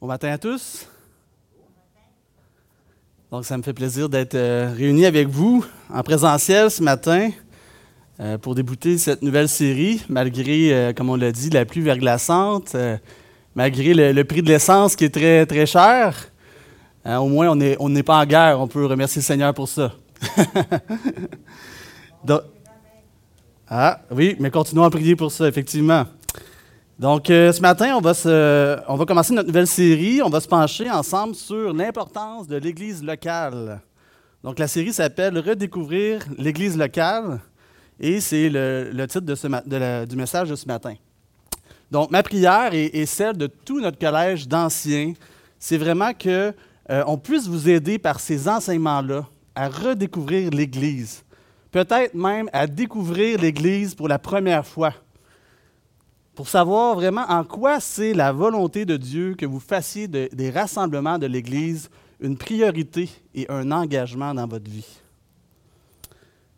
Bon matin à tous. Donc, ça me fait plaisir d'être euh, réuni avec vous en présentiel ce matin euh, pour débuter cette nouvelle série, malgré, euh, comme on l'a dit, la pluie verglaçante, malgré le, prix de l'essence qui est très, très cher. au moins, on n'est pas en guerre. On peut remercier le Seigneur pour ça. ah, oui, mais continuons à prier pour ça, effectivement. Donc, euh, ce matin, on va, on commencer notre nouvelle série. On va se pencher ensemble sur l'importance de l'Église locale. Donc, la série s'appelle Redécouvrir l'Église locale et c'est le, titre de ce, du message de ce matin. Donc, ma prière et, celle de tout notre collège d'anciens, c'est vraiment qu'on euh, puisse vous aider par ces enseignements-là à redécouvrir l'Église. Peut-être même à découvrir l'Église pour la première fois pour savoir vraiment en quoi c'est la volonté de Dieu que vous fassiez des rassemblements de l'Église une priorité et un engagement dans votre vie.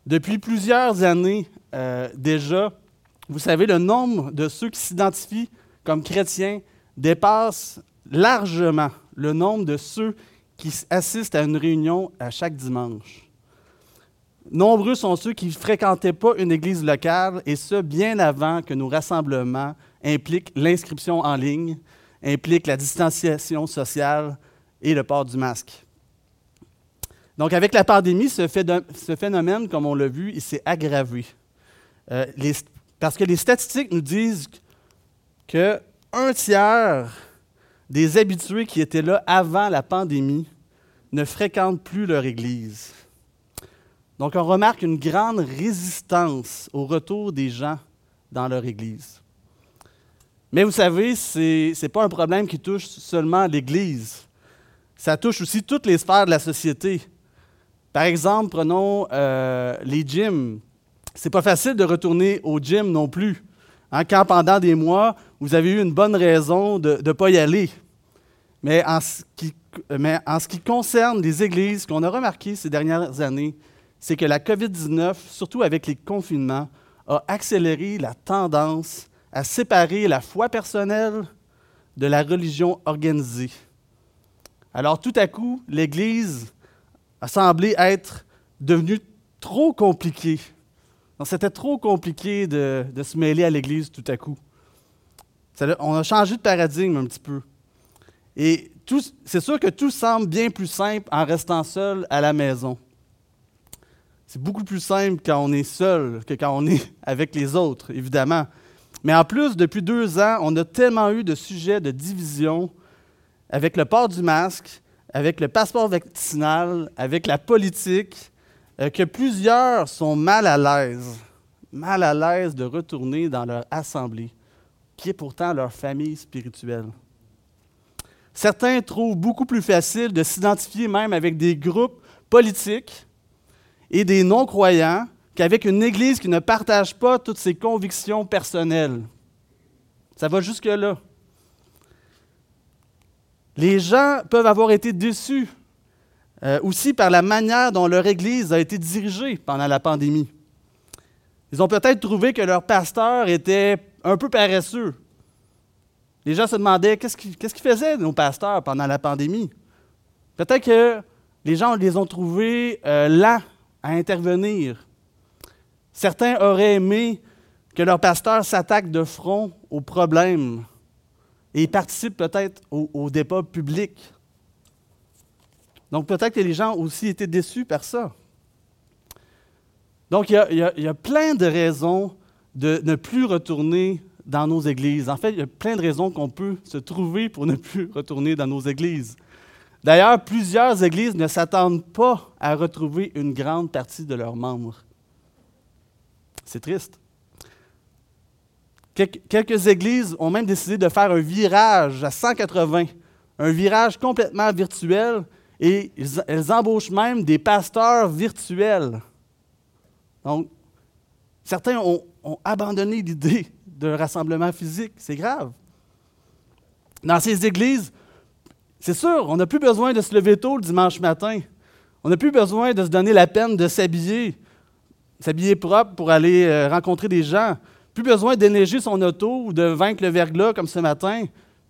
Depuis plusieurs années euh, déjà, vous savez, le nombre de ceux qui s'identifient comme chrétiens dépasse largement le nombre de ceux qui assistent à une réunion à chaque dimanche. Nombreux sont ceux qui ne fréquentaient pas une église locale, et ce, bien avant que nos rassemblements impliquent l'inscription en ligne, impliquent la distanciation sociale et le port du masque. Donc, avec la pandémie, ce, phénomène, comme on l'a vu, il s'est aggravé. Euh, parce que les statistiques nous disent que un tiers des habitués qui étaient là avant la pandémie ne fréquentent plus leur église. Donc, on remarque une grande résistance au retour des gens dans leur Église. Mais vous savez, ce n'est pas un problème qui touche seulement l'Église. Ça touche aussi toutes les sphères de la société. Par exemple, prenons euh, les gyms. C'est pas facile de retourner au gym non plus. Hein, quand pendant des mois, vous avez eu une bonne raison de ne pas y aller. Mais en, ce qui, mais en ce qui concerne les églises, qu'on a remarqué ces dernières années, c'est que la COVID-19, surtout avec les confinements, a accéléré la tendance à séparer la foi personnelle de la religion organisée. Alors tout à coup, l'Église a semblé être devenue trop compliquée. C'était trop compliqué de, se mêler à l'Église tout à coup. on a changé de paradigme un petit peu. Et c'est sûr que tout semble bien plus simple en restant seul à la maison. C'est beaucoup plus simple quand on est seul que quand on est avec les autres, évidemment. Mais en plus, depuis deux ans, on a tellement eu de sujets de division avec le port du masque, avec le passeport vaccinal, avec la politique, euh, que plusieurs sont mal à l'aise, mal à l'aise de retourner dans leur assemblée, qui est pourtant leur famille spirituelle. Certains trouvent beaucoup plus facile de s'identifier même avec des groupes politiques et des non-croyants qu'avec une Église qui ne partage pas toutes ses convictions personnelles. Ça va jusque-là. Les gens peuvent avoir été déçus euh, aussi par la manière dont leur Église a été dirigée pendant la pandémie. Ils ont peut-être trouvé que leur pasteur était un peu paresseux. Les gens se demandaient qu'est-ce qu'ils faisaient, nos pasteurs, pendant la pandémie? Peut-être que les gens les ont trouvés euh, lents à intervenir. Certains auraient aimé que leur pasteur s'attaque de front aux problèmes et participe peut-être au, débat public. Donc peut-être que les gens aussi étaient déçus par ça. Donc il y, a, plein de raisons de ne plus retourner dans nos églises. En fait, il y a plein de raisons qu'on peut se trouver pour ne plus retourner dans nos églises. D'ailleurs, plusieurs églises ne s'attendent pas à retrouver une grande partie de leurs membres. C'est triste. Quelques églises ont même décidé de faire un virage à 180, un virage complètement virtuel, et elles embauchent même des pasteurs virtuels. Donc, certains ont, abandonné l'idée d'un rassemblement physique. C'est grave. Dans ces églises, c'est sûr, on n'a plus besoin de se lever tôt le dimanche matin. On n'a plus besoin de se donner la peine de s'habiller, s'habiller propre pour aller euh, rencontrer des gens. Plus besoin d'éneiger son auto ou de vaincre le verglas comme ce matin.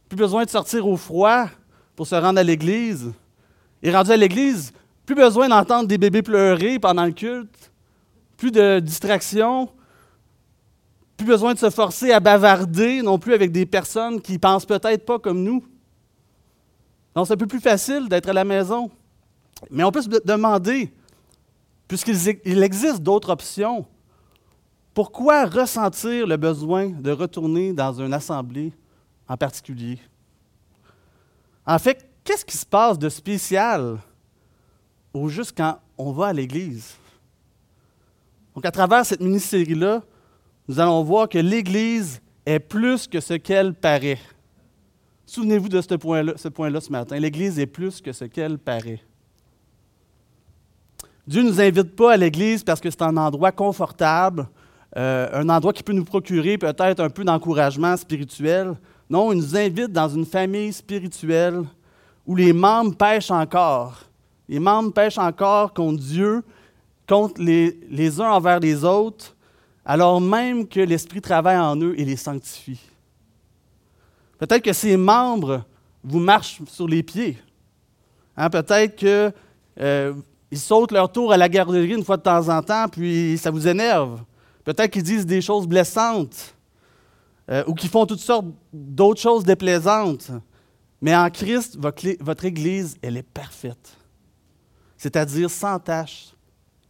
Plus besoin de sortir au froid pour se rendre à l'église. Et rendu à l'église, plus besoin d'entendre des bébés pleurer pendant le culte, plus de distractions, plus besoin de se forcer à bavarder non plus avec des personnes qui pensent peut-être pas comme nous. Donc c'est un peu plus facile d'être à la maison. Mais on peut se demander, puisqu'il existe d'autres options, pourquoi ressentir le besoin de retourner dans une assemblée en particulier? En fait, qu'est-ce qui se passe de spécial au juste quand on va à l'Église? Donc, à travers cette mini-série-là, nous allons voir que l'Église est plus que ce qu'elle paraît. Souvenez-vous de ce point-là ce, matin. L'Église est plus que ce qu'elle paraît. Dieu ne nous invite pas à l'Église parce que c'est un endroit confortable, euh, un endroit qui peut nous procurer peut-être un peu d'encouragement spirituel. Non, il nous invite dans une famille spirituelle où les membres pêchent encore. Les membres pêchent encore contre Dieu, contre les uns envers les autres, alors même que l'Esprit travaille en eux et les sanctifie. Peut-être que ces membres vous marchent sur les pieds. Hein, peut-être qu'ils euh, sautent leur tour à la garderie une fois de temps en temps, puis ça vous énerve. Peut-être qu'ils disent des choses blessantes euh, ou qu'ils font toutes sortes d'autres choses déplaisantes. Mais en Christ, votre, Église, elle est parfaite. C'est-à-dire sans tache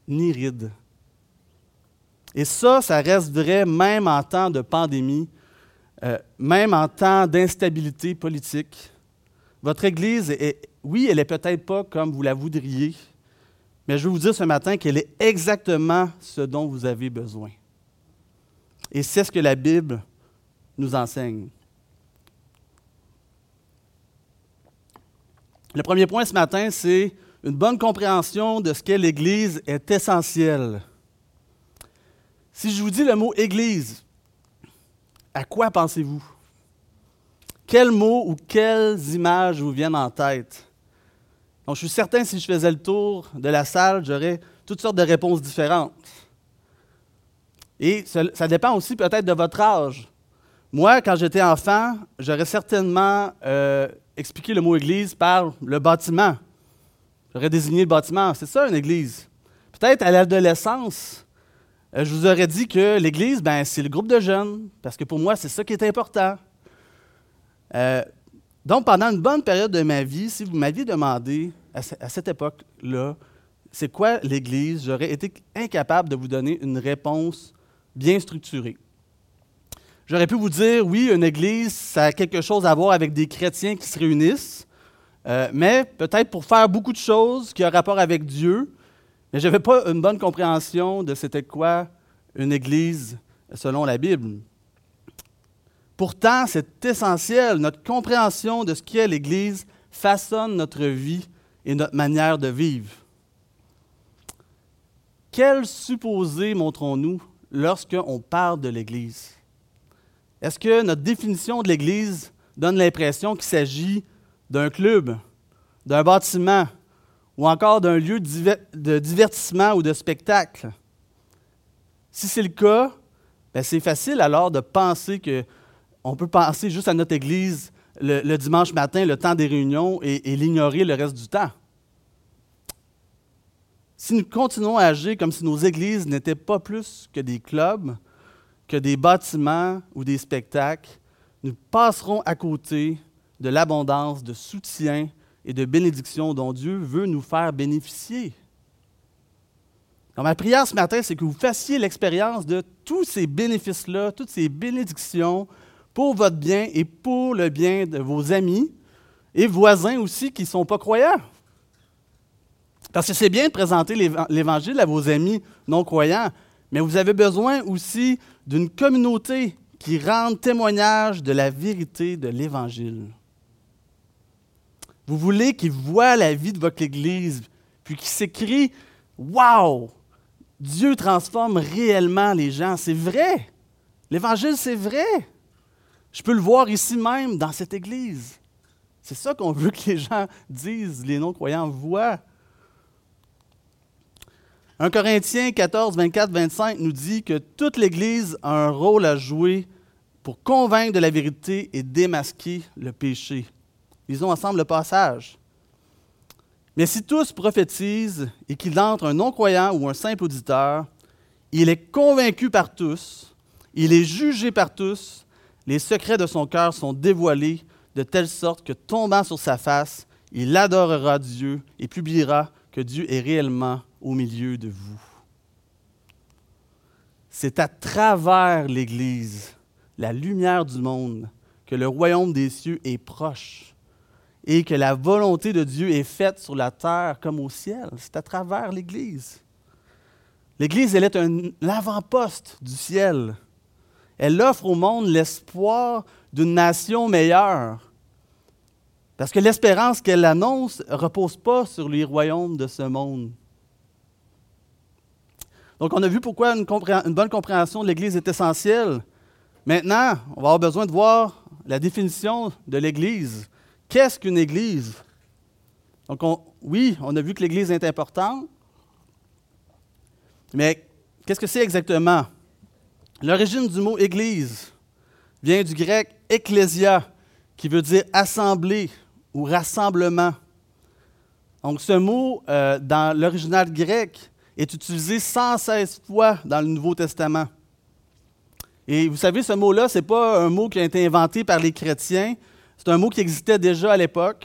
ni ride. Et ça, ça reste vrai même en temps de pandémie, euh, même en temps d'instabilité politique. Votre Église, est, oui, elle n'est peut-être pas comme vous la voudriez, mais je veux vous dire ce matin qu'elle est exactement ce dont vous avez besoin. Et c'est ce que la Bible nous enseigne. Le premier point ce matin, c'est une bonne compréhension de ce qu'est l'Église est essentielle. Si je vous dis le mot Église, à quoi pensez-vous? Quels mots ou quelles images vous viennent en tête? Donc, je suis certain, si je faisais le tour de la salle, j'aurais toutes sortes de réponses différentes. Et ça dépend aussi peut-être de votre âge. Moi, quand j'étais enfant, j'aurais certainement euh, expliqué le mot église par le bâtiment. J'aurais désigné le bâtiment. C'est ça, une église. Peut-être à l'adolescence, je vous aurais dit que l'église, ben, c'est le groupe de jeunes, parce que pour moi, c'est ça qui est important. Euh, donc, pendant une bonne période de ma vie, si vous m'aviez demandé à cette époque-là, c'est quoi l'Église, j'aurais été incapable de vous donner une réponse bien structuré. J'aurais pu vous dire, oui, une église, ça a quelque chose à voir avec des chrétiens qui se réunissent, euh, mais peut-être pour faire beaucoup de choses qui ont rapport avec Dieu, mais je n'avais pas une bonne compréhension de c'était quoi une église selon la Bible. Pourtant, c'est essentiel. Notre compréhension de ce qu'est l'Église façonne notre vie et notre manière de vivre. Quel supposé montrons-nous lorsqu'on parle de l'Église? Est-ce que notre définition de l'Église donne l'impression qu'il s'agit d'un club, d'un bâtiment ou encore d'un lieu de divertissement ou de spectacle? Si c'est le cas, ben, c'est facile alors de penser que on peut penser juste à notre Église le, dimanche matin, le temps des réunions, et l'ignorer le reste du temps. Si nous continuons à agir comme si nos églises n'étaient pas plus que des clubs, que des bâtiments ou des spectacles, nous passerons à côté de l'abondance de soutien et de bénédiction dont Dieu veut nous faire bénéficier. Ma prière ce matin, c'est que vous fassiez l'expérience de tous ces bénéfices-là, toutes ces bénédictions pour votre bien et pour le bien de vos amis et voisins aussi qui ne sont pas croyants. Parce que c'est bien de présenter l'Évangile à vos amis non-croyants, mais vous avez besoin aussi d'une communauté qui rende témoignage de la vérité de l'Évangile. Vous voulez qu'ils voient la vie de votre Église, puis qu'ils s'écrit Wow! Dieu transforme réellement les gens. C'est vrai. L'Évangile, c'est vrai. Je peux le voir ici même, dans cette Église. C'est ça qu'on veut que les gens disent, les non-croyants voient. 1 Corinthiens 14, 24, 25 nous dit que toute l'Église a un rôle à jouer pour convaincre de la vérité et démasquer le péché. Lisons ensemble le passage. Mais si tous prophétisent et qu'il entre un non-croyant ou un simple auditeur, il est convaincu par tous, il est jugé par tous, les secrets de son cœur sont dévoilés de telle sorte que tombant sur sa face, il adorera Dieu et publiera que Dieu est réellement au milieu de vous. C'est à travers l'Église, la lumière du monde, que le royaume des cieux est proche et que la volonté de Dieu est faite sur la terre comme au ciel. C'est à travers l'Église. L'Église, elle est un avant-poste du ciel. Elle offre au monde l'espoir d'une nation meilleure. Parce que l'espérance qu'elle annonce ne repose pas sur les royaumes de ce monde. Donc, on a vu pourquoi une, une bonne compréhension de l'Église est essentielle. Maintenant, on va avoir besoin de voir la définition de l'Église. Qu'est-ce qu'une Église? Donc, oui, on a vu que l'Église est importante, mais qu'est-ce que c'est exactement? L'origine du mot Église vient du grec ecclésia, qui veut dire assemblée ou rassemblement. Donc, ce mot, euh, dans l'original grec, est utilisé 116 fois dans le Nouveau Testament. Et vous savez, ce mot-là, ce n'est pas un mot qui a été inventé par les chrétiens, c'est un mot qui existait déjà à l'époque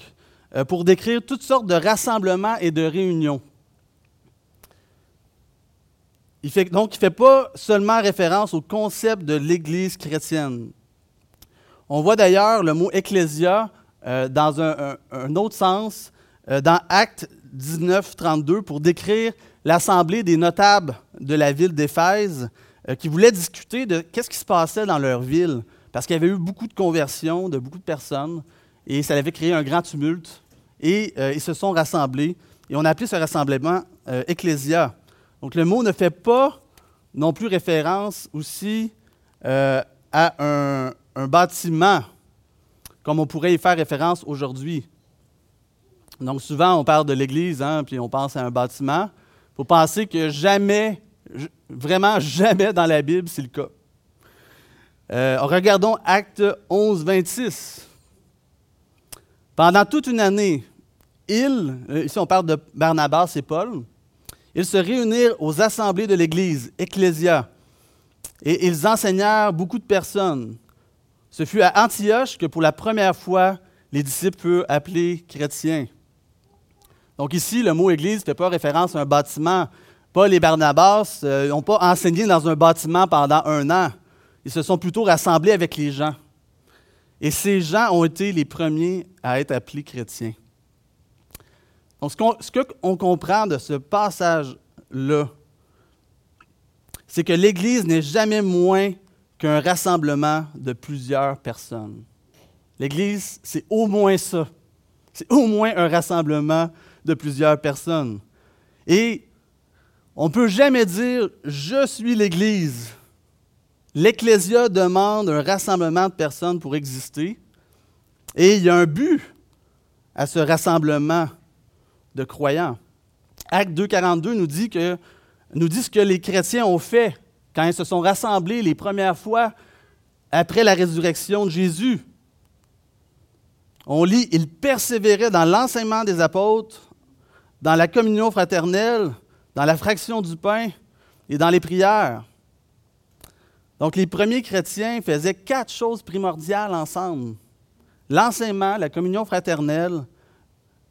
euh, pour décrire toutes sortes de rassemblements et de réunions. Donc, il ne fait pas seulement référence au concept de l'Église chrétienne. On voit d'ailleurs le mot ecclésia euh, dans un, autre sens euh, dans Acte 19, 32 pour décrire l'assemblée des notables de la ville d'Éphèse qui voulaient discuter de qu'est-ce qui se passait dans leur ville parce qu'il y avait eu beaucoup de conversions de beaucoup de personnes et ça avait créé un grand tumulte. Et euh, ils se sont rassemblés et on a appelé ce rassemblement euh, Ecclésia. Donc le mot ne fait pas non plus référence aussi euh, à un, bâtiment, comme on pourrait y faire référence aujourd'hui. Donc souvent on parle de l'Église, hein, puis on pense à un bâtiment. Il faut penser que jamais, vraiment jamais dans la Bible, c'est le cas. Euh, regardons Acte 11, 26. Pendant toute une année, ils, euh, ici on parle de Barnabas et Paul, ils se réunirent aux assemblées de l'Église, Ecclésia, et ils enseignèrent beaucoup de personnes. Ce fut à Antioche que pour la première fois, les disciples furent appelés chrétiens. Donc ici, le mot Église ne fait pas référence à un bâtiment. Paul et Barnabas euh, n'ont pas enseigné dans un bâtiment pendant un an. Ils se sont plutôt rassemblés avec les gens. Et ces gens ont été les premiers à être appelés chrétiens. Donc, ce qu'on comprend de ce passage-là, c'est que l'Église n'est jamais moins qu'un rassemblement de plusieurs personnes. L'Église, c'est au moins ça. C'est au moins un rassemblement de plusieurs personnes. Et on ne peut jamais dire je suis l'Église L'Ecclésia demande un rassemblement de personnes pour exister. Et il y a un but à ce rassemblement de croyants. Acte 2.42 nous dit, nous dit ce que les chrétiens ont fait quand ils se sont rassemblés les premières fois après la résurrection de Jésus. On lit, ils persévéraient dans l'enseignement des apôtres, dans la communion fraternelle, dans la fraction du pain et dans les prières. Donc, les premiers chrétiens faisaient quatre choses primordiales ensemble. L'enseignement, la communion fraternelle.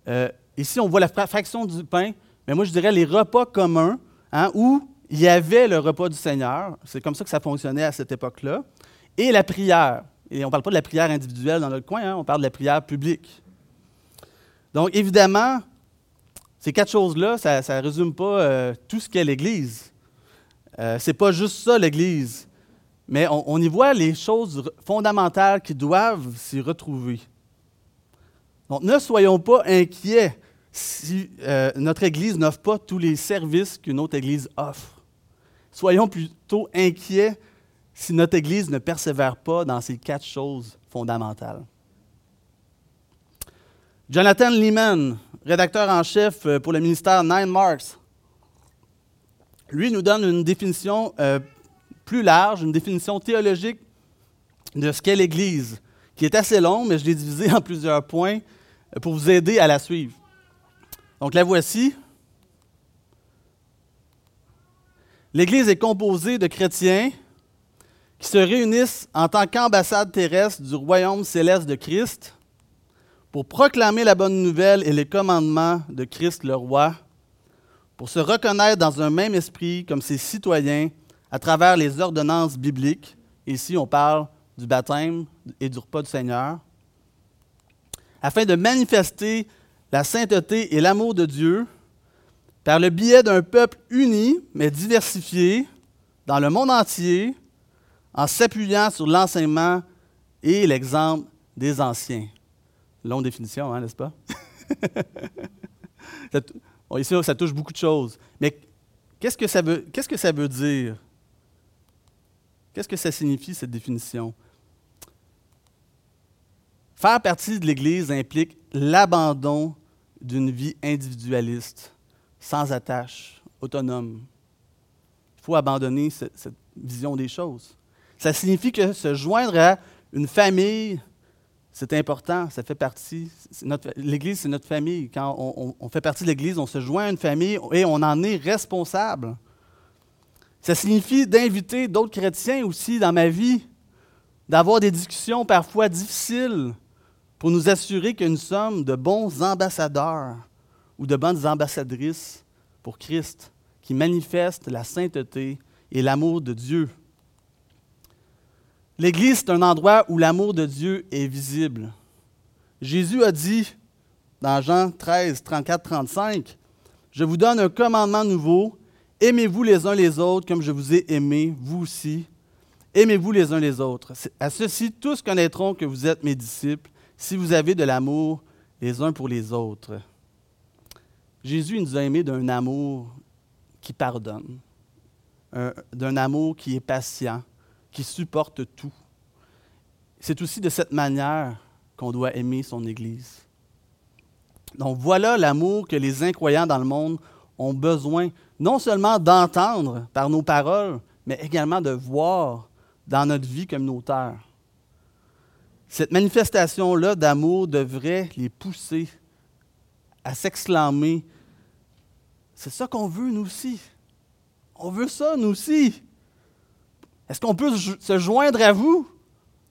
Euh, ici, on voit la fraction du pain, mais moi, je dirais les repas communs, hein, où il y avait le repas du Seigneur. C'est comme ça que ça fonctionnait à cette époque-là. Et la prière. Et on ne parle pas de la prière individuelle dans notre coin, hein, on parle de la prière publique. Donc, évidemment, ces quatre choses-là, ça ne résume pas euh, tout ce qu'est l'Église. Euh, Ce n'est pas juste ça, l'Église mais on, y voit les choses fondamentales qui doivent s'y retrouver. Donc, ne soyons pas inquiets si euh, notre Église n'offre pas tous les services qu'une autre Église offre. Soyons plutôt inquiets si notre Église ne persévère pas dans ces quatre choses fondamentales. Jonathan Lehman, rédacteur en chef euh, pour le ministère Nine Marks, lui nous donne une définition euh, plus large, une définition théologique de ce qu'est l'Église, qui est assez longue, mais je l'ai divisé en plusieurs points. pour vous aider à la suivre. Donc la voici. L'Église est composée de chrétiens qui se réunissent en tant qu'ambassade terrestre du royaume céleste de Christ pour proclamer la bonne nouvelle et les commandements de Christ le roi, pour se reconnaître dans un même esprit comme ses citoyens à travers les ordonnances bibliques. Ici, on parle du baptême et du repas du Seigneur, afin de manifester la sainteté et l'amour de Dieu par le biais d'un peuple uni mais diversifié dans le monde entier en s'appuyant sur l'enseignement et l'exemple des anciens. Longue définition, hein, n'est-ce pas? ici, ça touche beaucoup de choses. Mais qu'est-ce que ça veut dire? Qu'est-ce que ça signifie, cette définition? Faire partie de l'Église implique l'abandon d'une vie individualiste, sans attache, autonome. Il faut abandonner cette, vision des choses. Ça signifie que se joindre à une famille, c'est important, ça fait partie. L'Église, c'est notre famille. Quand on, fait partie de l'Église, on se joint à une famille et on en est responsable. Ça signifie d'inviter d'autres chrétiens aussi dans ma vie, d'avoir des discussions parfois difficiles pour nous assurer que nous sommes de bons ambassadeurs ou de bonnes ambassadrices pour Christ, qui manifestent la sainteté et l'amour de Dieu. L'Église, c'est un endroit où l'amour de Dieu est visible. Jésus a dit dans Jean 13, 34, 35, Je vous donne un commandement nouveau, aimez-vous les uns les autres comme je vous ai aimé, vous aussi? Aimez-vous les uns les autres? À ceci, tous connaîtront que vous êtes mes disciples, si vous avez de l'amour les uns pour les autres. Jésus nous a aimés d'un amour qui pardonne, d'un amour qui est patient, qui supporte tout. C'est aussi de cette manière qu'on doit aimer son Église. Donc voilà l'amour que les incroyants dans le monde ont besoin, non seulement d'entendre par nos paroles, mais également de voir dans notre vie communautaire. Cette manifestation-là d'amour devrait les pousser à s'exclamer, c'est ça qu'on veut nous aussi. On veut ça nous aussi. Est-ce qu'on peut se joindre à vous?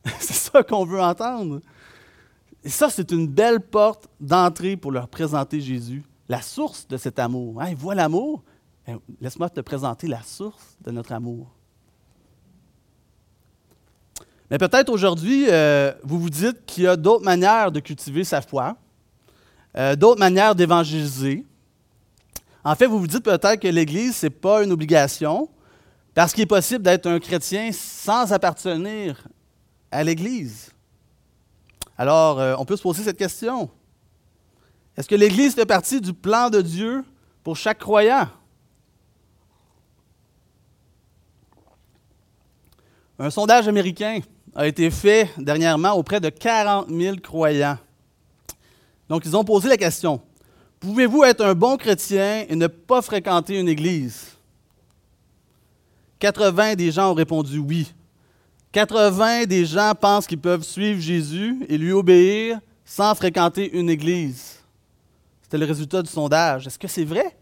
c'est ça qu'on veut entendre. Et ça, c'est une belle porte d'entrée pour leur présenter Jésus, la source de cet amour. Hein, ils l'amour. Ben, laisse-moi te présenter la source de notre amour. Mais peut-être aujourd'hui, euh, vous vous dites qu'il y a d'autres manières de cultiver sa foi, euh, d'autres manières d'évangéliser. En fait, vous vous dites peut-être que l'Église, ce n'est pas une obligation, parce qu'il est possible d'être un chrétien sans appartenir à l'Église. Alors, euh, on peut se poser cette question. Est-ce que l'Église fait partie du plan de Dieu pour chaque croyant? Un sondage américain a été fait dernièrement auprès de 40 000 croyants. Donc, ils ont posé la question, pouvez-vous être un bon chrétien et ne pas fréquenter une église? 80 des gens ont répondu oui. 80 des gens pensent qu'ils peuvent suivre Jésus et lui obéir sans fréquenter une église. C'était le résultat du sondage. Est-ce que c'est vrai?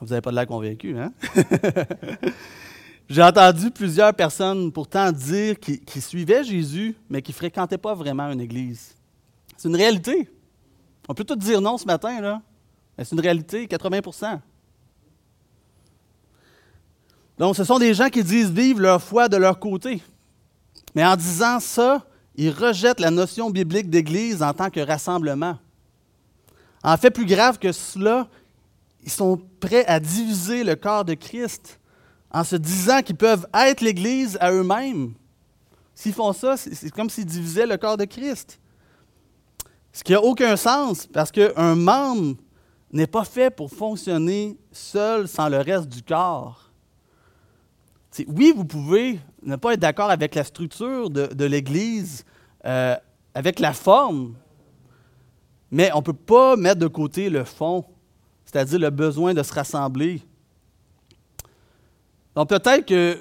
Vous n'avez pas de l'air convaincu, hein? J'ai entendu plusieurs personnes pourtant dire qu'ils suivaient Jésus, mais qui ne fréquentaient pas vraiment une église. C'est une réalité. On peut tout dire non ce matin, là. Mais c'est une réalité, 80% donc, ce sont des gens qui disent vivre leur foi de leur côté. Mais en disant ça, ils rejettent la notion biblique d'Église en tant que rassemblement. En fait, plus grave que cela, ils sont prêts à diviser le corps de Christ en se disant qu'ils peuvent être l'Église à eux-mêmes. S'ils font ça, c'est comme s'ils divisaient le corps de Christ. Ce qui n'a aucun sens, parce qu'un membre n'est pas fait pour fonctionner seul sans le reste du corps oui, vous pouvez ne pas être d'accord avec la structure de, l'Église, euh, avec la forme, mais on ne peut pas mettre de côté le fond, c'est-à-dire le besoin de se rassembler. Donc peut-être que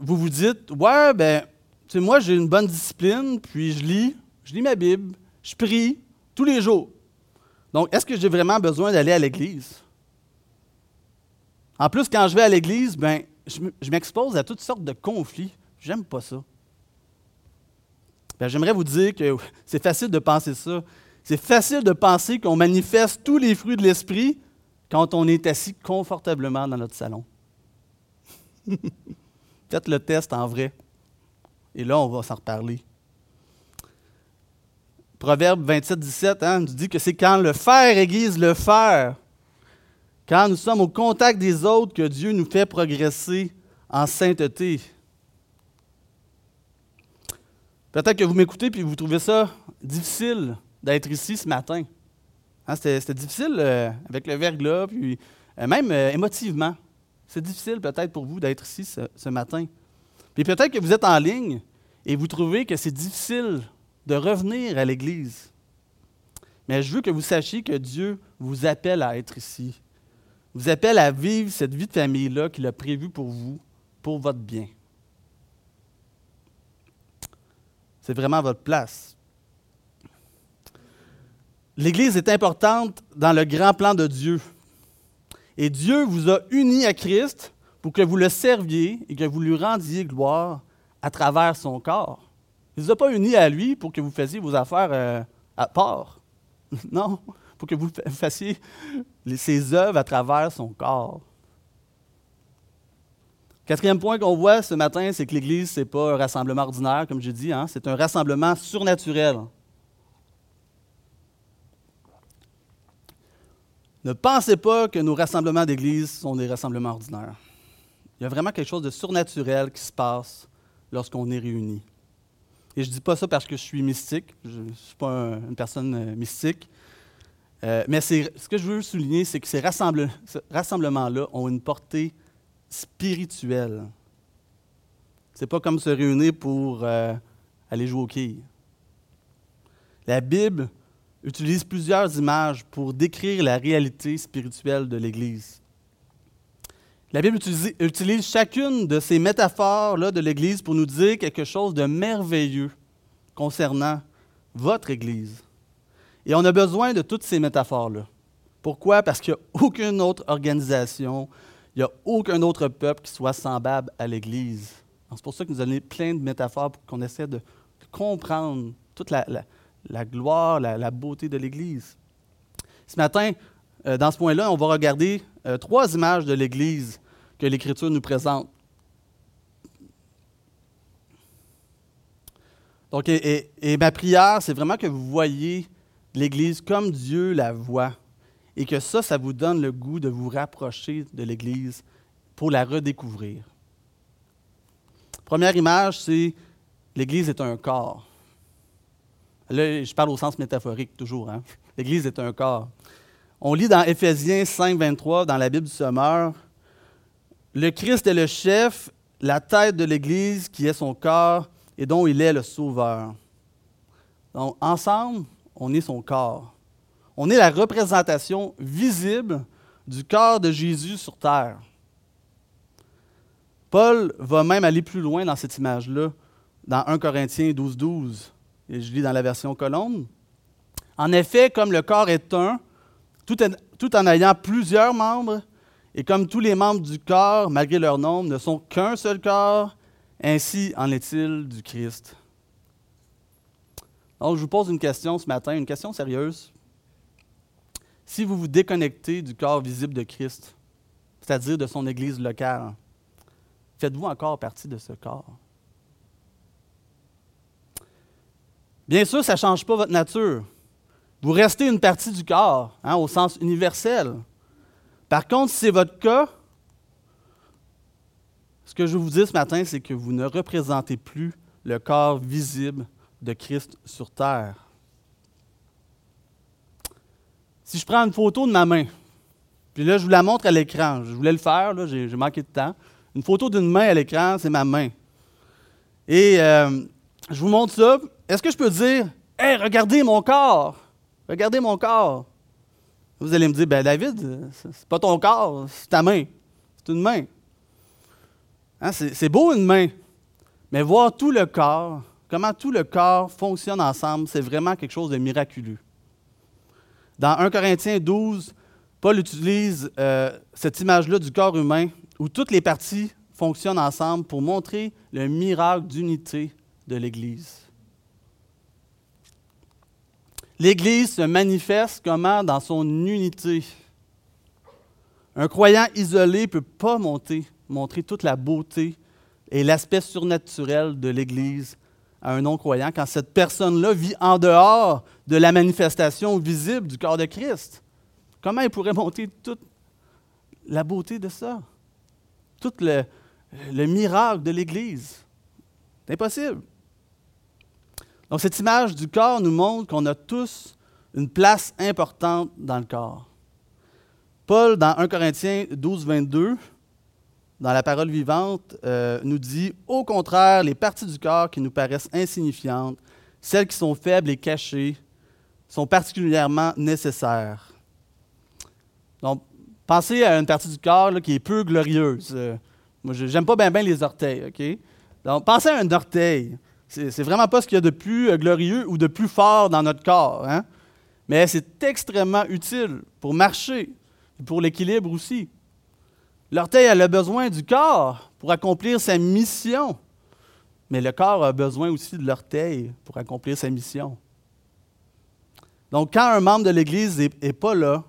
vous vous dites, ouais, ben, tu moi j'ai une bonne discipline, puis je lis, je lis ma Bible, Je prie tous les jours. Donc, est-ce que j'ai vraiment besoin d'aller à l'église? En plus, quand je vais à l'église, ben, je m'expose à toutes sortes de conflits. J'aime pas ça. Ben, j'aimerais vous dire que c'est facile de penser ça. C'est facile de penser qu'on manifeste tous les fruits de l'esprit quand on est assis confortablement dans notre salon. Faites le test en vrai. Et là, on va s'en reparler. Proverbe 27, 17 hein, nous dit que c'est quand le fer aiguise le fer, quand nous sommes au contact des autres, que Dieu nous fait progresser en sainteté. Peut-être que vous m'écoutez et vous trouvez ça difficile d'être ici ce matin. Hein, c'était, difficile euh, avec le verglas, puis euh, même euh, émotivement. C'est difficile peut-être pour vous d'être ici ce, matin. Puis peut-être que vous êtes en ligne et vous trouvez que c'est difficile de revenir à l'Église. Mais je veux que vous sachiez que Dieu vous appelle à être ici. Vous appelle à vivre cette vie de famille-là qu'il a prévue pour vous, pour votre bien. C'est vraiment votre place. L'Église est importante dans le grand plan de Dieu. Et Dieu vous a unis à Christ pour que vous le serviez et que vous lui rendiez gloire à travers son corps. Il ne vous a pas unis à lui pour que vous fassiez vos affaires euh, à part. non, pour que vous fassiez ses œuvres à travers son corps. Quatrième point qu'on voit ce matin, c'est que l'Église, ce n'est pas un rassemblement ordinaire, comme j'ai dit, hein, c'est un rassemblement surnaturel. Ne pensez pas que nos rassemblements d'Église sont des rassemblements ordinaires. Il y a vraiment quelque chose de surnaturel qui se passe lorsqu'on est réunis. Et je ne dis pas ça parce que je suis mystique, je ne suis pas une personne euh, mystique. Euh, mais ce que je veux souligner, c'est que ces rassemblements-là ont une portée spirituel. C'est pas comme se réunir pour euh, aller jouer au quilles. La Bible utilise plusieurs images pour décrire la réalité spirituelle de l'Église. La Bible utilise, chacune de ces métaphores-là de l'Église pour nous dire quelque chose de merveilleux concernant votre Église. Et on a besoin de toutes ces métaphores-là. Pourquoi? Parce qu'il n'y a aucune autre organisation, il n'y a aucun autre peuple qui soit semblable à l'Église. C'est pour ça que nous avons plein de métaphores pour qu'on essaie de comprendre toute la, gloire, la, beauté de l'Église. Ce matin, euh, dans ce point-là, on va regarder euh, trois images de l'Église que l'Écriture nous présente. Donc, et ma prière, c'est vraiment que vous voyez l'Église comme Dieu la voit et que ça, ça vous donne le goût de vous rapprocher de l'Église pour la redécouvrir. Première image, c'est l'Église est un corps. Là, je parle au sens métaphorique toujours. Hein. L'Église est un corps. On lit dans Éphésiens 5, 23, dans la Bible du Sommeur, Le Christ est le chef, la tête de l'Église qui est son corps et dont il est le sauveur. Donc, ensemble, on est son corps. On est la représentation visible du corps de Jésus sur terre. Paul va même aller plus loin dans cette image-là, dans 1 Corinthiens 12, 12. Et je lis dans la version colombe. En effet, comme le corps est un, tout, tout en ayant plusieurs membres, et comme tous les membres du corps, malgré leur nombre, ne sont qu'un seul corps, ainsi en est-il du Christ. Donc, je vous pose une question ce matin, une question sérieuse si vous vous déconnectez du corps visible de Christ, c'est-à-dire de son Église locale, faites-vous encore partie de ce corps? Bien sûr, ça ne change pas votre nature. Vous restez une partie du corps, hein, au sens universel. Par contre, si c'est votre cas, ce que je vous dis ce matin, c'est que vous ne représentez plus le corps visible de Christ sur terre. Si je prends une photo de ma main, puis là, je vous la montre à l'écran, je voulais le faire, là, j'ai, manqué de temps. Une photo d'une main à l'écran, c'est ma main. Et euh, je vous montre ça. Est-ce que je peux dire, Hé, regardez mon corps, regardez mon corps? Vous allez me dire, ben David, c'est pas ton corps, c'est ta main. C'est une main. Hein, c'est, beau une main, mais voir tout le corps, comment tout le corps fonctionne ensemble, c'est vraiment quelque chose de miraculeux. Dans 1 Corinthiens 12, Paul utilise euh, cette image-là du corps humain où toutes les parties fonctionnent ensemble pour montrer le miracle d'unité de l'Église. L'Église se manifeste comment dans son unité? Un croyant isolé ne peut pas montrer toute la beauté et l'aspect surnaturel de l'Église à un non-croyant quand cette personne-là vit en dehors de la manifestation visible du corps de Christ. Comment il pourrait monter toute la beauté de ça? Tout le, le miracle de l'Église? C'est impossible. Donc cette image du corps nous montre qu'on a tous une place importante dans le corps. Paul, dans 1 Corinthiens 12, 22, dans la parole vivante, euh, nous dit, au contraire, les parties du corps qui nous paraissent insignifiantes, celles qui sont faibles et cachées, sont particulièrement nécessaires. Donc, pensez à une partie du corps qui est peu glorieuse. Euh, moi, j'aime pas bien les orteils, OK? Donc, pensez à un orteil. C'est vraiment pas ce qu'il y a de plus euh, glorieux ou de plus fort dans notre corps. Hein? Mais c'est extrêmement utile pour marcher, pour l'équilibre aussi. L'orteil a besoin du corps pour accomplir sa mission. Mais le corps a besoin aussi de l'orteil pour accomplir sa mission. Donc, quand un membre de l'Église n'est pas là,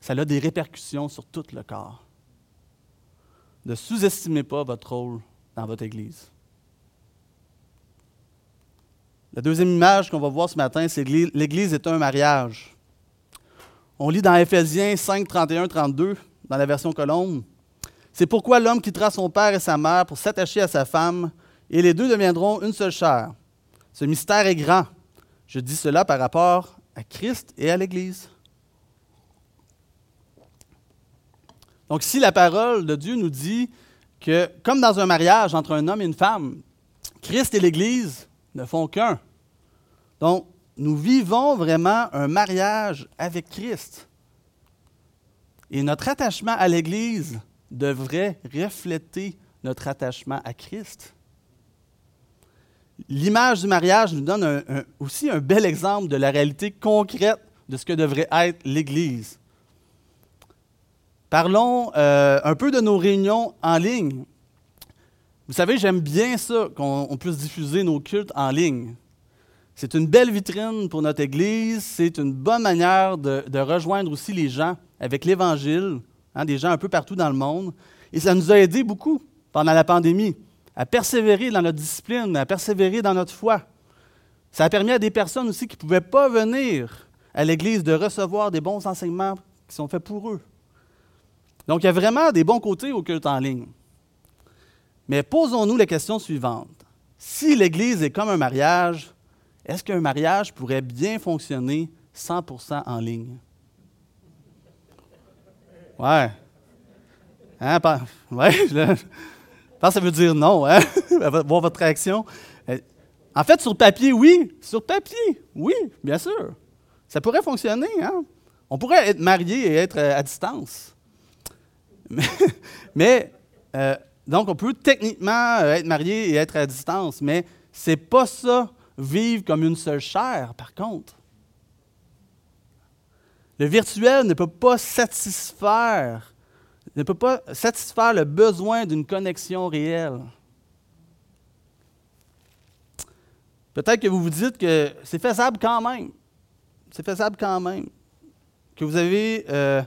ça a des répercussions sur tout le corps. Ne sous-estimez pas votre rôle dans votre Église. La deuxième image qu'on va voir ce matin, c'est l'Église est un mariage. On lit dans Éphésiens 5, 31, 32, dans la version colombe. C'est pourquoi l'homme quittera son père et sa mère pour s'attacher à sa femme, et les deux deviendront une seule chair. Ce mystère est grand. Je dis cela par rapport à Christ et à l'Église. Donc, si la parole de Dieu nous dit que, comme dans un mariage entre un homme et une femme, Christ et l'Église ne font qu'un, donc, nous vivons vraiment un mariage avec Christ. Et notre attachement à l'Église devrait refléter notre attachement à Christ. L'image du mariage nous donne aussi un bel exemple de la réalité concrète de ce que devrait être l'Église. Parlons euh, un peu de nos réunions en ligne. Vous savez, j'aime bien ça, qu'on puisse diffuser nos cultes en ligne. C'est une belle vitrine pour notre Église. C'est une bonne manière de, rejoindre aussi les gens avec l'Évangile, hein, des gens un peu partout dans le monde. Et ça nous a aidé beaucoup pendant la pandémie à persévérer dans notre discipline, à persévérer dans notre foi. Ça a permis à des personnes aussi qui ne pouvaient pas venir à l'Église de recevoir des bons enseignements qui sont faits pour eux. Donc, il y a vraiment des bons côtés au culte en ligne. Mais posons-nous la question suivante. Si l'Église est comme un mariage, est-ce qu'un mariage pourrait bien fonctionner 100% en ligne? Ouais. Hein, ouais, je ça veut dire non, hein? voir votre réaction. Euh, en fait, sur papier, oui. Sur papier, oui, bien sûr. Ça pourrait fonctionner, hein? On pourrait être marié et être euh, à distance. Mais, euh, donc, on peut techniquement être marié et être à distance, mais c'est pas ça vivre comme une seule chair, par contre. Le virtuel ne peut pas satisfaire, ne peut pas satisfaire le besoin d'une connexion réelle. Peut-être que vous vous dites que c'est faisable quand même. C'est faisable quand même. Que vous avez. Euh,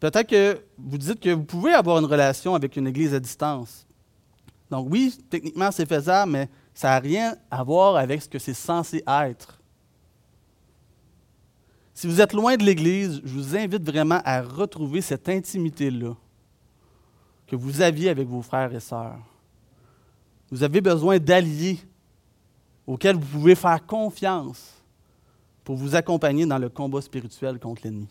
peut-être que vous dites que vous pouvez avoir une relation avec une église à distance. Donc, oui, techniquement, c'est faisable, mais ça n'a rien à voir avec ce que c'est censé être. Si vous êtes loin de l'Église, je vous invite vraiment à retrouver cette intimité-là que vous aviez avec vos frères et sœurs. Vous avez besoin d'alliés auxquels vous pouvez faire confiance pour vous accompagner dans le combat spirituel contre l'ennemi.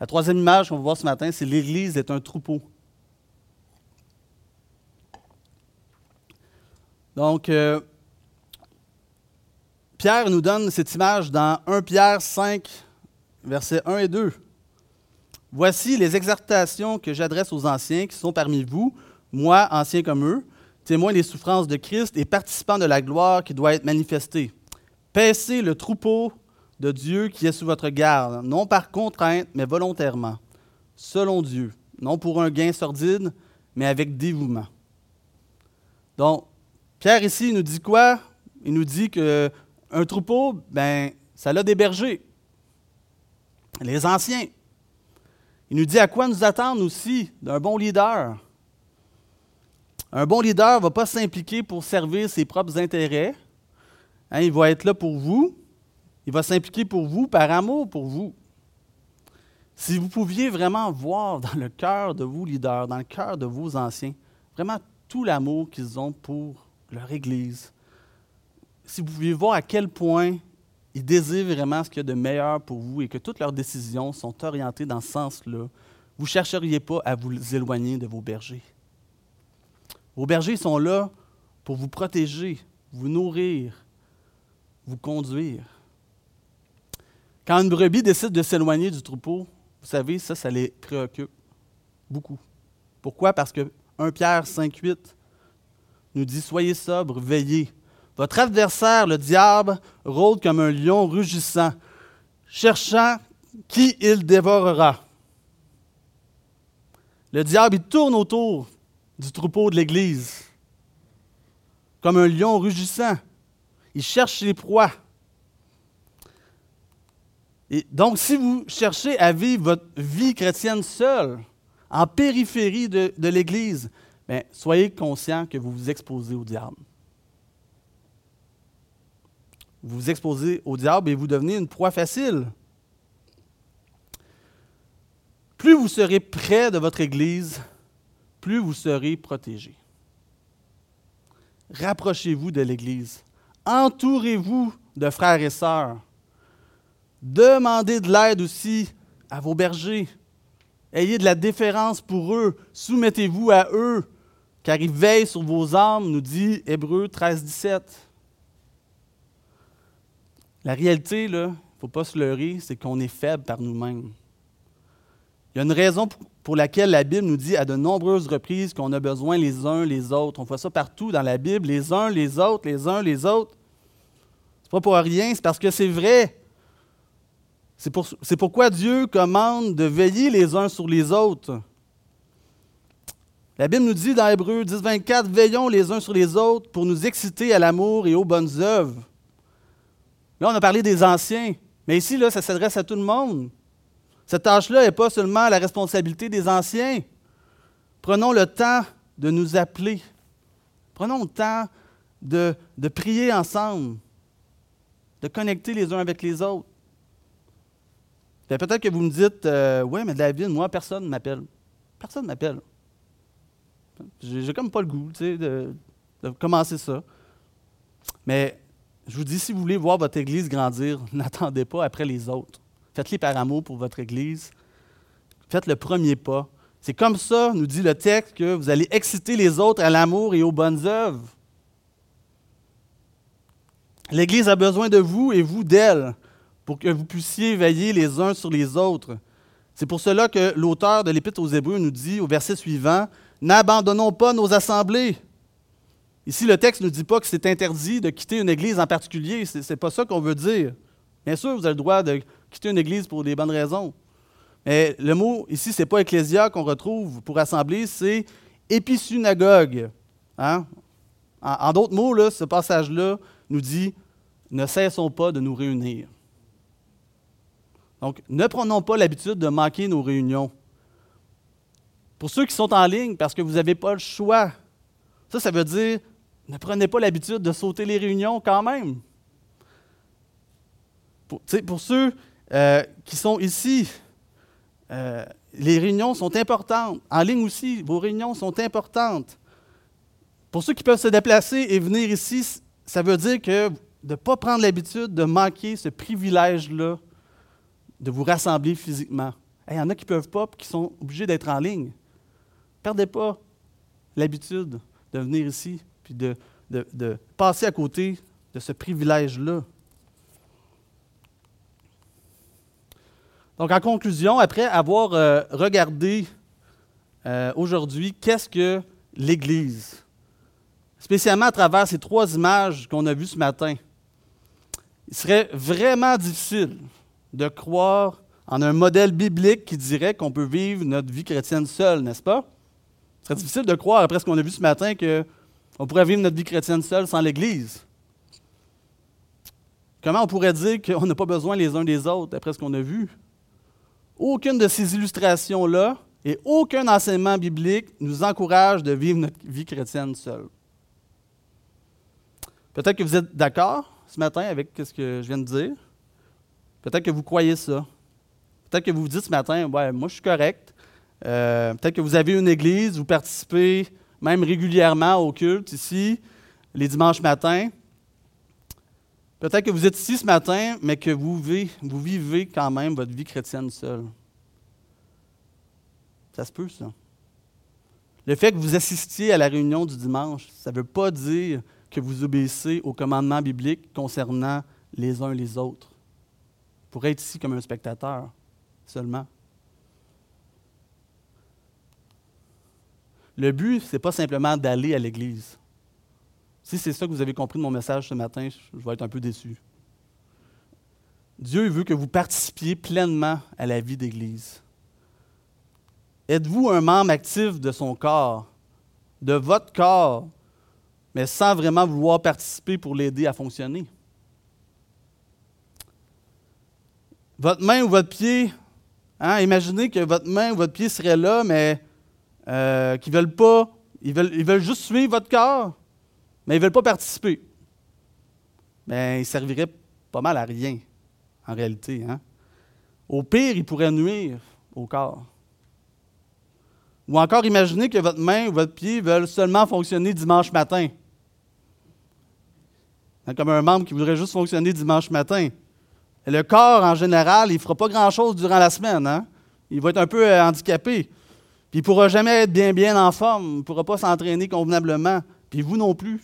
La troisième image qu'on va voir ce matin, c'est l'Église est un troupeau. Donc, euh, Pierre nous donne cette image dans 1 Pierre 5, versets 1 et 2. Voici les exhortations que j'adresse aux anciens qui sont parmi vous, moi, ancien comme eux, témoins des souffrances de Christ et participants de la gloire qui doit être manifestée. Paissez le troupeau de Dieu qui est sous votre garde, non par contrainte, mais volontairement, selon Dieu, non pour un gain sordide, mais avec dévouement. Donc, Pierre ici nous dit quoi? Il nous dit que un troupeau, ben, ça l'a des bergers, les anciens. Il nous dit à quoi nous attendre aussi d'un bon leader. Un bon leader ne va pas s'impliquer pour servir ses propres intérêts. Hein, il va être là pour vous. Il va s'impliquer pour vous par amour pour vous. Si vous pouviez vraiment voir dans le cœur de vos leaders, dans le cœur de vos anciens, vraiment tout l'amour qu'ils ont pour leur Église, si vous pouviez voir à quel point ils désirent vraiment ce qu'il y a de meilleur pour vous et que toutes leurs décisions sont orientées dans ce sens-là, vous ne chercheriez pas à vous éloigner de vos bergers. Vos bergers sont là pour vous protéger, vous nourrir, vous conduire. Quand une brebis décide de s'éloigner du troupeau, vous savez, ça, ça les préoccupe beaucoup. Pourquoi? Parce que 1 Pierre 5,8 nous dit Soyez sobre, veillez. Votre adversaire, le diable, rôde comme un lion rugissant, cherchant qui il dévorera. Le diable, il tourne autour du troupeau de l'Église, comme un lion rugissant. Il cherche les proies. Et donc, si vous cherchez à vivre votre vie chrétienne seule, en périphérie de, l'Église, ben, soyez conscient que vous vous exposez au diable vous vous exposez au diable et vous devenez une proie facile. Plus vous serez près de votre Église, plus vous serez protégé. Rapprochez-vous de l'Église. Entourez-vous de frères et sœurs. Demandez de l'aide aussi à vos bergers. Ayez de la déférence pour eux. Soumettez-vous à eux, car ils veillent sur vos âmes, nous dit Hébreu 13, 17. La réalité, il ne faut pas se leurrer, c'est qu'on est faible par nous-mêmes. Il y a une raison pour laquelle la Bible nous dit à de nombreuses reprises qu'on a besoin les uns les autres. On voit ça partout dans la Bible, les uns les autres, les uns les autres. C'est pas pour rien, c'est parce que c'est vrai. C'est, pour, c'est pourquoi Dieu commande de veiller les uns sur les autres. La Bible nous dit dans Hébreu 10, 24, Veillons les uns sur les autres pour nous exciter à l'amour et aux bonnes œuvres. Là, on a parlé des anciens, mais ici, là, ça s'adresse à tout le monde. Cette tâche-là n'est pas seulement la responsabilité des anciens. Prenons le temps de nous appeler. Prenons le temps de, prier ensemble, de connecter les uns avec les autres. Peut-être que vous me dites, euh, oui, mais David, moi, personne ne m'appelle. Personne ne m'appelle. J'ai comme pas le goût de, de commencer ça. Mais je vous dis, si vous voulez voir votre Église grandir, n'attendez pas après les autres. Faites-les par amour pour votre Église. Faites le premier pas. C'est comme ça, nous dit le texte, que vous allez exciter les autres à l'amour et aux bonnes œuvres. L'Église a besoin de vous et vous d'elle pour que vous puissiez veiller les uns sur les autres. C'est pour cela que l'auteur de l'Épître aux Hébreux nous dit au verset suivant, N'abandonnons pas nos assemblées Ici, le texte ne dit pas que c'est interdit de quitter une église en particulier. Ce n'est pas ça qu'on veut dire. Bien sûr, vous avez le droit de quitter une église pour des bonnes raisons. Mais le mot ici, ce n'est pas ecclésia qu'on retrouve pour assembler, c'est épisynagogue. Hein? En, d'autres mots, ce passage-là nous dit ne cessons pas de nous réunir. Donc, ne prenons pas l'habitude de manquer nos réunions. Pour ceux qui sont en ligne, parce que vous n'avez pas le choix, ça, ça veut dire ne prenez pas l'habitude de sauter les réunions quand même. Pour, ceux euh, qui sont ici, euh, les réunions sont importantes. En ligne aussi, vos réunions sont importantes. Pour ceux qui peuvent se déplacer et venir ici, ça veut dire que de ne pas prendre l'habitude de manquer ce privilège-là de vous rassembler physiquement. Il y en a qui ne peuvent pas qui sont obligés d'être en ligne. Ne perdez pas l'habitude de venir ici de, de passer à côté de ce privilège-là. Donc, en conclusion, après avoir euh, regardé euh, aujourd'hui qu'est-ce que l'Église, spécialement à travers ces trois images qu'on a vues ce matin, il serait vraiment difficile de croire en un modèle biblique qui dirait qu'on peut vivre notre vie chrétienne seul, n'est-ce pas? Ce serait difficile de croire, après ce qu'on a vu ce matin, qu'on pourrait vivre notre vie chrétienne seule sans l'Église. Comment on pourrait dire qu'on n'a pas besoin les uns des autres, après ce qu'on a vu? Aucune de ces illustrations-là et aucun enseignement biblique nous encourage de vivre notre vie chrétienne seule. Peut-être que vous êtes d'accord ce matin avec ce que je viens de dire. Peut-être que vous croyez ça. Peut-être que vous vous dites ce matin, ouais, moi je suis correct. Euh, peut-être que vous avez une église, vous participez même régulièrement au culte ici, les dimanches matins. Peut-être que vous êtes ici ce matin, mais que vous vivez, vous vivez quand même votre vie chrétienne seule. Ça se peut, ça. Le fait que vous assistiez à la réunion du dimanche, ça ne veut pas dire que vous obéissez aux commandements bibliques concernant les uns les autres. Pourrez être ici comme un spectateur seulement. Le but, ce n'est pas simplement d'aller à l'Église. Si c'est ça que vous avez compris de mon message ce matin, je vais être un peu déçu. Dieu veut que vous participiez pleinement à la vie d'Église. Êtes-vous un membre actif de son corps, de votre corps, mais sans vraiment vouloir participer pour l'aider à fonctionner? Votre main ou votre pied, hein, imaginez que votre main ou votre pied serait là, mais euh, qui ne veulent pas, ils veulent, ils veulent juste suivre votre corps, mais ils ne veulent pas participer. Mais ils serviraient pas mal à rien, en réalité. Hein? Au pire, ils pourraient nuire au corps. Ou encore, imaginez que votre main ou votre pied veulent seulement fonctionner dimanche matin. Hein, comme un membre qui voudrait juste fonctionner dimanche matin. Le corps, en général, il ne fera pas grand-chose durant la semaine. Hein? Il va être un peu euh, handicapé. Puis il ne pourra jamais être bien, bien en forme. Il ne pourra pas s'entraîner convenablement. Puis vous non plus.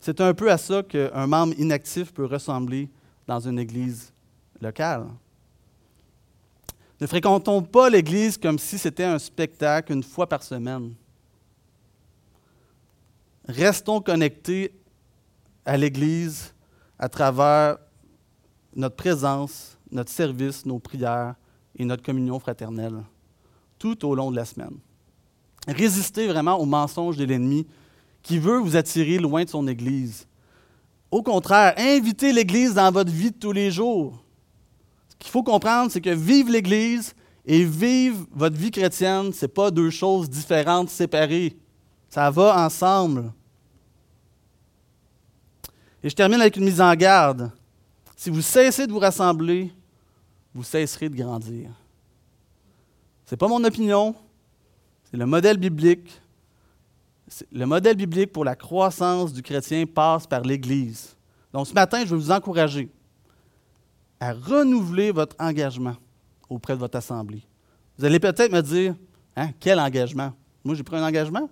C'est un peu à ça qu'un membre inactif peut ressembler dans une église locale. Ne fréquentons pas l'Église comme si c'était un spectacle une fois par semaine. Restons connectés à l'Église à travers notre présence, notre service, nos prières et notre communion fraternelle tout au long de la semaine. Résistez vraiment aux mensonges de l'ennemi qui veut vous attirer loin de son Église. Au contraire, invitez l'Église dans votre vie de tous les jours qu'il faut comprendre, c'est que vivre l'Église et vivre votre vie chrétienne, ce n'est pas deux choses différentes, séparées. Ça va ensemble. Et je termine avec une mise en garde. Si vous cessez de vous rassembler, vous cesserez de grandir. Ce n'est pas mon opinion, c'est le modèle biblique. Le modèle biblique pour la croissance du chrétien passe par l'Église. Donc ce matin, je vais vous encourager à renouveler votre engagement auprès de votre assemblée. Vous allez peut-être me dire, hein, quel engagement? Moi, j'ai pris un engagement.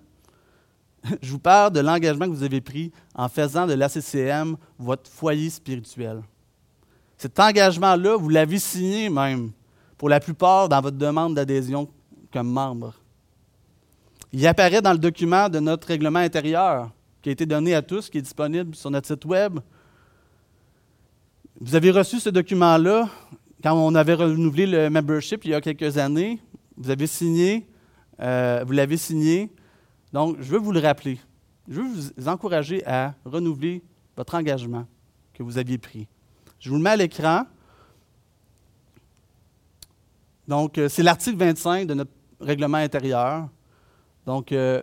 Je vous parle de l'engagement que vous avez pris en faisant de l'ACCM votre foyer spirituel. Cet engagement-là, vous l'avez signé même, pour la plupart, dans votre demande d'adhésion comme membre. Il apparaît dans le document de notre règlement intérieur qui a été donné à tous, qui est disponible sur notre site Web. Vous avez reçu ce document-là quand on avait renouvelé le membership il y a quelques années. Vous avez signé, euh, vous l'avez signé. Donc, je veux vous le rappeler. Je veux vous encourager à renouveler votre engagement que vous aviez pris. Je vous le mets à l'écran. Donc, euh, c'est l'article 25 de notre règlement intérieur. Donc, euh,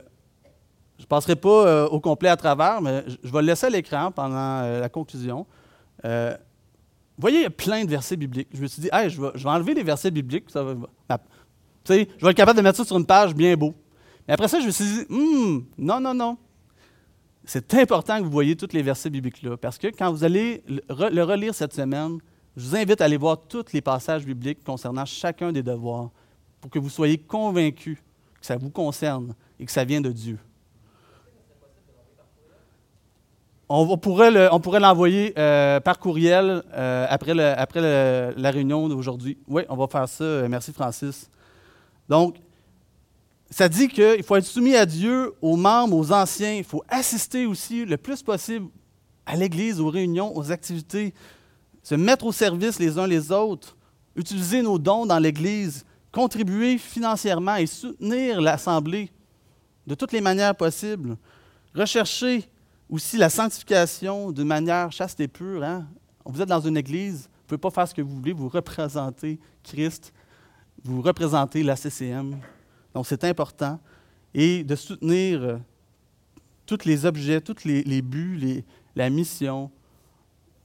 je ne passerai pas au complet à travers, mais je vais le laisser à l'écran pendant la conclusion. Vous voyez, il y a plein de versets bibliques. Je me suis dit, hey, je, vais, enlever les versets bibliques. Ça va, je vais être capable de mettre ça sur une page bien beau. Mais après ça, je me suis dit, hmm, non, non, non. C'est important que vous voyez tous les versets bibliques-là, parce que quand vous allez le relire cette semaine, je vous invite à aller voir tous les passages bibliques concernant chacun des devoirs, pour que vous soyez convaincus que ça vous concerne et que ça vient de Dieu. on, pourrait l'envoyer euh, par courriel euh, après, la réunion d'aujourd'hui. Oui, on va faire ça. Merci, Francis. Donc, ça dit qu'il faut être soumis à Dieu, aux membres, aux anciens. Il faut assister aussi le plus possible à l'Église, aux réunions, aux activités, se mettre au service les uns les autres, utiliser nos dons dans l'Église, contribuer financièrement et soutenir l'Assemblée de toutes les manières possibles. Rechercher aussi la sanctification d'une manière chaste et pure. Hein. Vous êtes dans une église, vous ne pouvez pas faire ce que vous voulez, vous représentez Christ, vous représentez la CCM. Donc c'est important. Et de soutenir euh, tous les objets, tous les, buts, la mission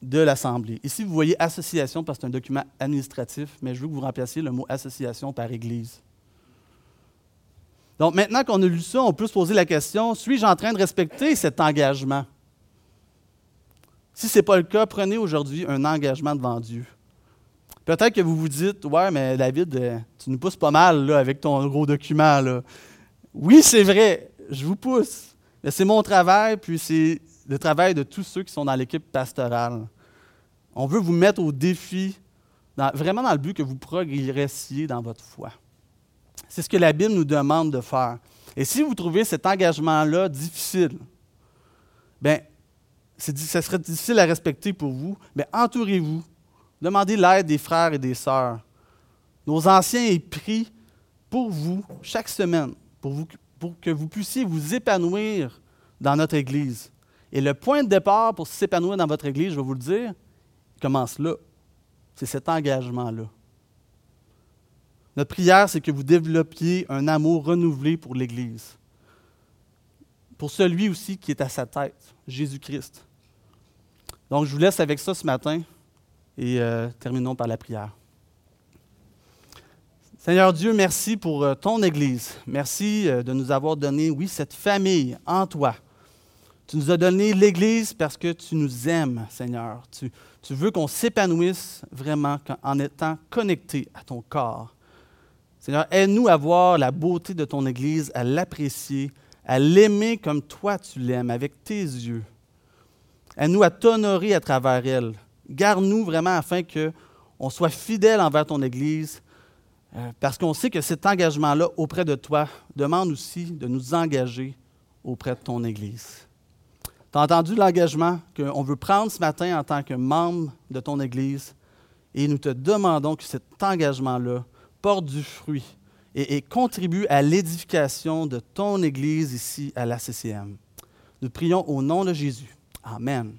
de l'Assemblée. Ici, vous voyez association parce que c'est un document administratif, mais je veux que vous remplaciez le mot association par Église. Donc maintenant qu'on a lu ça, on peut se poser la question, suis-je en train de respecter cet engagement? Si ce n'est pas le cas, prenez aujourd'hui un engagement devant Dieu. Peut-être que vous vous dites, ouais, mais David, euh, tu nous pousses pas mal là, avec ton gros document. Là. Oui, c'est vrai, je vous pousse. Mais c'est mon travail, puis c'est le travail de tous ceux qui sont dans l'équipe pastorale. On veut vous mettre au défi, vraiment dans le but que vous progressiez dans votre foi. C'est ce que la Bible nous demande de faire. Et si vous trouvez cet engagement-là difficile, bien, ce serait difficile à respecter pour vous, mais entourez-vous. Demandez l'aide des frères et des sœurs. Nos anciens y prient pour vous chaque semaine, pour, pour que vous puissiez vous épanouir dans notre Église. Et le point de départ pour s'épanouir dans votre Église, je vais vous le dire, commence là. C'est cet engagement-là. Notre prière, c'est que vous développiez un amour renouvelé pour l'Église, pour celui aussi qui est à sa tête, Jésus-Christ. Donc, je vous laisse avec ça ce matin et euh, terminons par la prière. Seigneur Dieu, merci pour euh, ton Église. Merci euh, de nous avoir donné, oui, cette famille en toi. Tu nous as donné l'Église parce que tu nous aimes, Seigneur. Tu, veux qu'on s'épanouisse vraiment en étant connecté à ton corps. Seigneur, aide-nous à voir la beauté de ton Église, à l'apprécier, à l'aimer comme toi tu l'aimes, avec tes yeux. Aide-nous à t'honorer à travers elle. Garde-nous vraiment afin qu'on soit fidèle envers ton Église, euh, parce qu'on sait que cet engagement-là auprès de toi demande aussi de nous engager auprès de ton Église. Tu as entendu l'engagement qu'on veut prendre ce matin en tant que membre de ton Église, et nous te demandons que cet engagement-là porte du fruit et, contribue à l'édification de ton Église ici à la CCM. Nous prions au nom de Jésus. Amen.